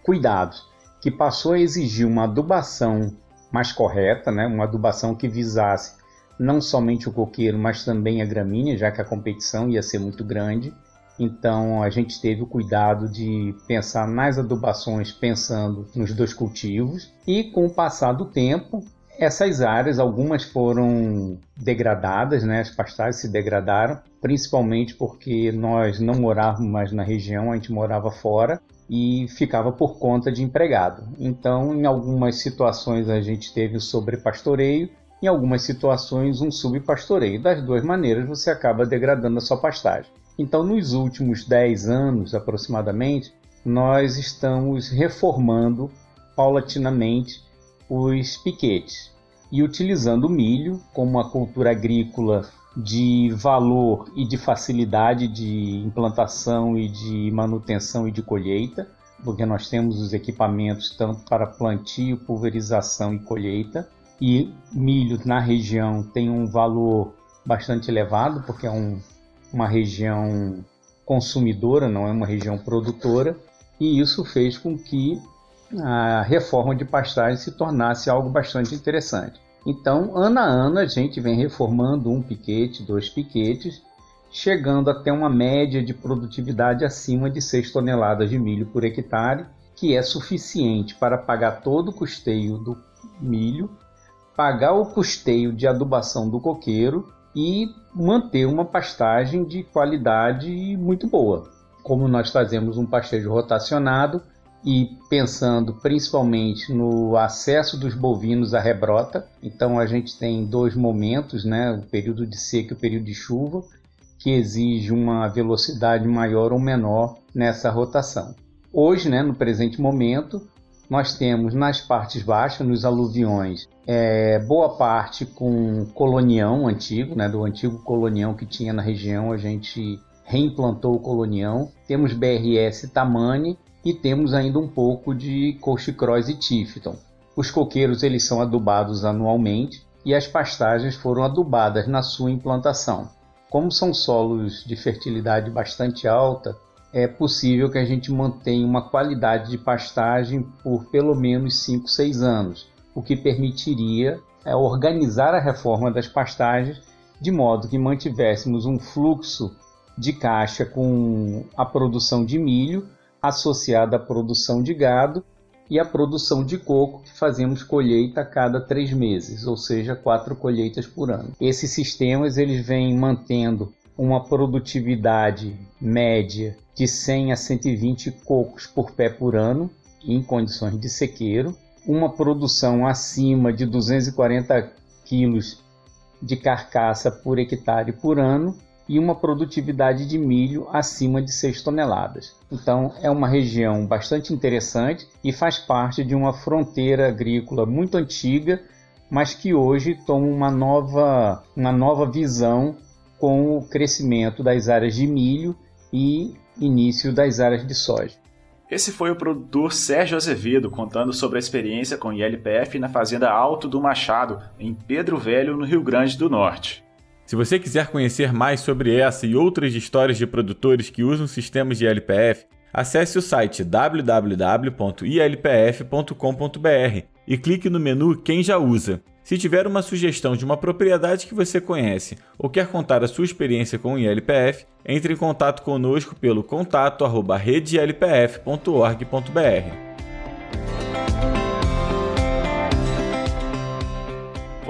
cuidados, que passou a exigir uma adubação mais correta, né? uma adubação que visasse não somente o coqueiro, mas também a gramínea, já que a competição ia ser muito grande. Então a gente teve o cuidado de pensar nas adubações pensando nos dois cultivos e com o passar do tempo essas áreas, algumas foram degradadas, né? as pastagens se degradaram, principalmente porque nós não morávamos mais na região, a gente morava fora e ficava por conta de empregado. Então, em algumas situações a gente teve o sobrepastoreio, em algumas situações um subpastoreio. Das duas maneiras você acaba degradando a sua pastagem. Então, nos últimos 10 anos aproximadamente, nós estamos reformando paulatinamente os piquetes e utilizando o milho como uma cultura agrícola de valor e de facilidade de implantação e de manutenção e de colheita, porque nós temos os equipamentos tanto para plantio, pulverização e colheita. E milho na região tem um valor bastante elevado, porque é um, uma região consumidora, não é uma região produtora, e isso fez com que a reforma de pastagem se tornasse algo bastante interessante. Então, ano a ano, a gente vem reformando um piquete, dois piquetes, chegando até uma média de produtividade acima de 6 toneladas de milho por hectare, que é suficiente para pagar todo o custeio do milho, pagar o custeio de adubação do coqueiro e manter uma pastagem de qualidade muito boa. Como nós fazemos um pastejo rotacionado, e pensando principalmente no acesso dos bovinos à rebrota. Então a gente tem dois momentos, né, o período de seca e o período de chuva, que exige uma velocidade maior ou menor nessa rotação. Hoje, né, no presente momento, nós temos nas partes baixas, nos aluviões, é, boa parte com colonião antigo, né, do antigo colonião que tinha na região, a gente reimplantou o colonião. Temos BRS Tamani e temos ainda um pouco de Cross e Tifton. Os coqueiros eles são adubados anualmente e as pastagens foram adubadas na sua implantação. Como são solos de fertilidade bastante alta, é possível que a gente mantenha uma qualidade de pastagem por pelo menos 5, 6 anos, o que permitiria é, organizar a reforma das pastagens de modo que mantivéssemos um fluxo de caixa com a produção de milho associada à produção de gado e à produção de coco, que fazemos colheita a cada três meses, ou seja, quatro colheitas por ano. Esses sistemas eles vêm mantendo uma produtividade média de 100 a 120 cocos por pé por ano, em condições de sequeiro, uma produção acima de 240 quilos de carcaça por hectare por ano e uma produtividade de milho acima de 6 toneladas. Então, é uma região bastante interessante e faz parte de uma fronteira agrícola muito antiga, mas que hoje toma uma nova, uma nova visão com o crescimento das áreas de milho e início das áreas de soja. Esse foi o produtor Sérgio Azevedo contando sobre a experiência com ILPF na fazenda Alto do Machado, em Pedro Velho, no Rio Grande do Norte. Se você quiser conhecer mais sobre essa e outras histórias de produtores que usam sistemas de ILPF, acesse o site www.ilpf.com.br e clique no menu Quem já usa. Se tiver uma sugestão de uma propriedade que você conhece ou quer contar a sua experiência com o ILPF, entre em contato conosco pelo contato@redelpf.org.br.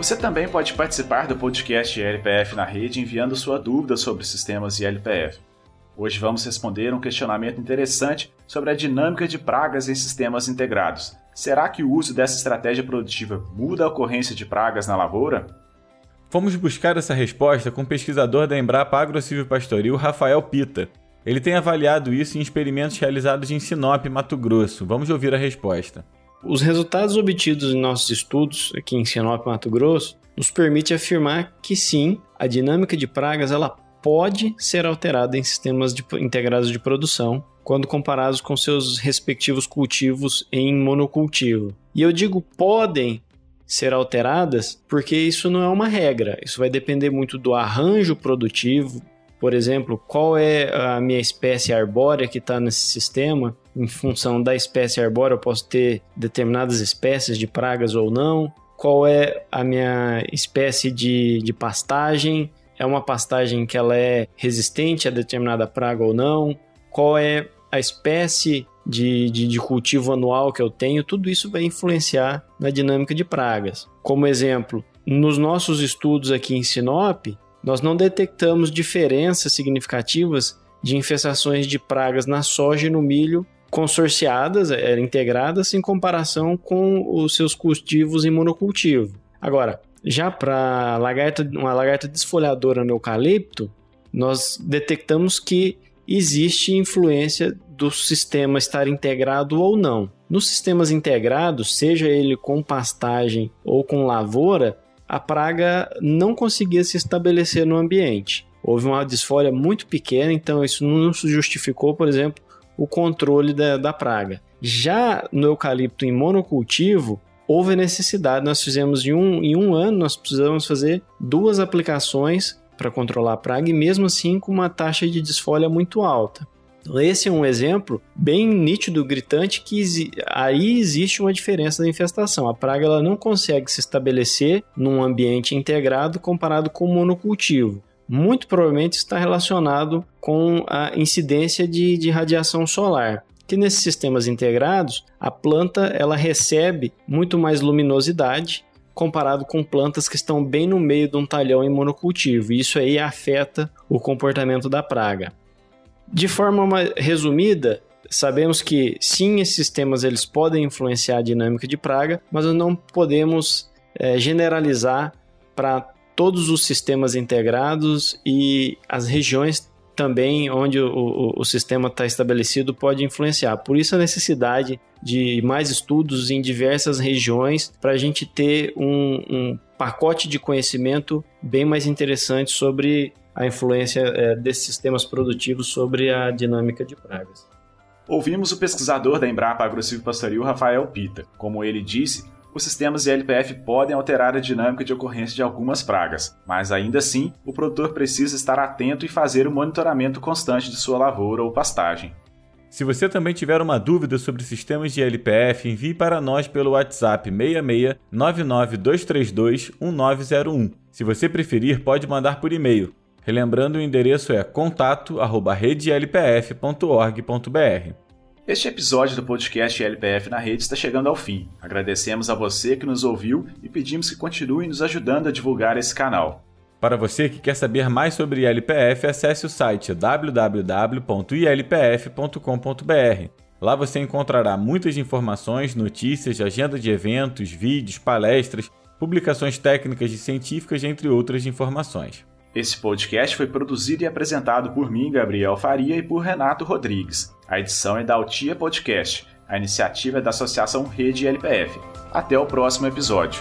Você também pode participar do podcast LPF na rede enviando sua dúvida sobre sistemas ILPF. Hoje vamos responder um questionamento interessante sobre a dinâmica de pragas em sistemas integrados. Será que o uso dessa estratégia produtiva muda a ocorrência de pragas na lavoura? Fomos buscar essa resposta com o pesquisador da Embrapa Agrocivil Pastoril, Rafael Pita. Ele tem avaliado isso em experimentos realizados em Sinop, Mato Grosso. Vamos ouvir a resposta. Os resultados obtidos em nossos estudos aqui em Sinop, Mato Grosso, nos permite afirmar que sim, a dinâmica de pragas ela pode ser alterada em sistemas de, integrados de produção quando comparados com seus respectivos cultivos em monocultivo. E eu digo podem ser alteradas porque isso não é uma regra, isso vai depender muito do arranjo produtivo. Por exemplo, qual é a minha espécie arbórea que está nesse sistema? Em função da espécie arbórea, eu posso ter determinadas espécies de pragas ou não. Qual é a minha espécie de, de pastagem? É uma pastagem que ela é resistente a determinada praga ou não? Qual é a espécie de, de, de, cultivo anual que eu tenho, tudo isso vai influenciar na dinâmica de pragas. Como exemplo, nos nossos estudos aqui em Sinop, nós não detectamos diferenças significativas de infestações de pragas na soja e no milho consorciadas, é, integradas, em comparação com os seus cultivos em monocultivo. Agora, já para lagarta, uma lagarta desfolhadora no eucalipto, nós detectamos que existe influência do sistema estar integrado ou não. Nos sistemas integrados, seja ele com pastagem ou com lavoura, a praga não conseguia se estabelecer no ambiente. Houve uma desfolha muito pequena, então isso não justificou, por exemplo, o controle da, da praga. Já no eucalipto em monocultivo, houve necessidade, nós fizemos em um, em um ano, nós precisamos fazer duas aplicações para controlar a praga e mesmo assim com uma taxa de desfolha muito alta. Então, esse é um exemplo bem nítido, gritante, que aí existe uma diferença da infestação. A praga ela não consegue se estabelecer num ambiente integrado comparado com o monocultivo. Muito provavelmente está relacionado com a incidência de, de radiação solar que nesses sistemas integrados a planta ela recebe muito mais luminosidade comparado com plantas que estão bem no meio de um talhão em monocultivo. Isso aí afeta o comportamento da praga. De forma resumida, sabemos que sim, esses sistemas eles podem influenciar a dinâmica de praga, mas não podemos é, generalizar para todos os sistemas integrados e as regiões também onde o, o, o sistema está estabelecido pode influenciar. Por isso a necessidade de mais estudos em diversas regiões para a gente ter um, um, pacote de conhecimento bem mais interessante sobre a influência é, desses sistemas produtivos sobre a dinâmica de pragas. Ouvimos o pesquisador da Embrapa Agrocivil Pastoril, Rafael Pita. Como ele disse, os sistemas de LPF podem alterar a dinâmica de ocorrência de algumas pragas, mas ainda assim, o produtor precisa estar atento e fazer o monitoramento constante de sua lavoura ou pastagem. Se você também tiver uma dúvida sobre sistemas de LPF, envie para nós pelo WhatsApp 66 99232 1901. Se você preferir, pode mandar por e-mail. Relembrando, o endereço é contato@redelpf.org.br. Este episódio do podcast LPF na Rede está chegando ao fim. Agradecemos a você que nos ouviu e pedimos que continue nos ajudando a divulgar esse canal. Para você que quer saber mais sobre ILPF, acesse o site www.ilpf.com.br. Lá você encontrará muitas informações, notícias, agenda de eventos, vídeos, palestras, publicações técnicas e científicas, entre outras informações. Esse podcast foi produzido e apresentado por mim, Gabriel Faria, e por Renato Rodrigues. A edição é da Altia Podcast. A iniciativa é da Associação Rede LPF. Até o próximo episódio.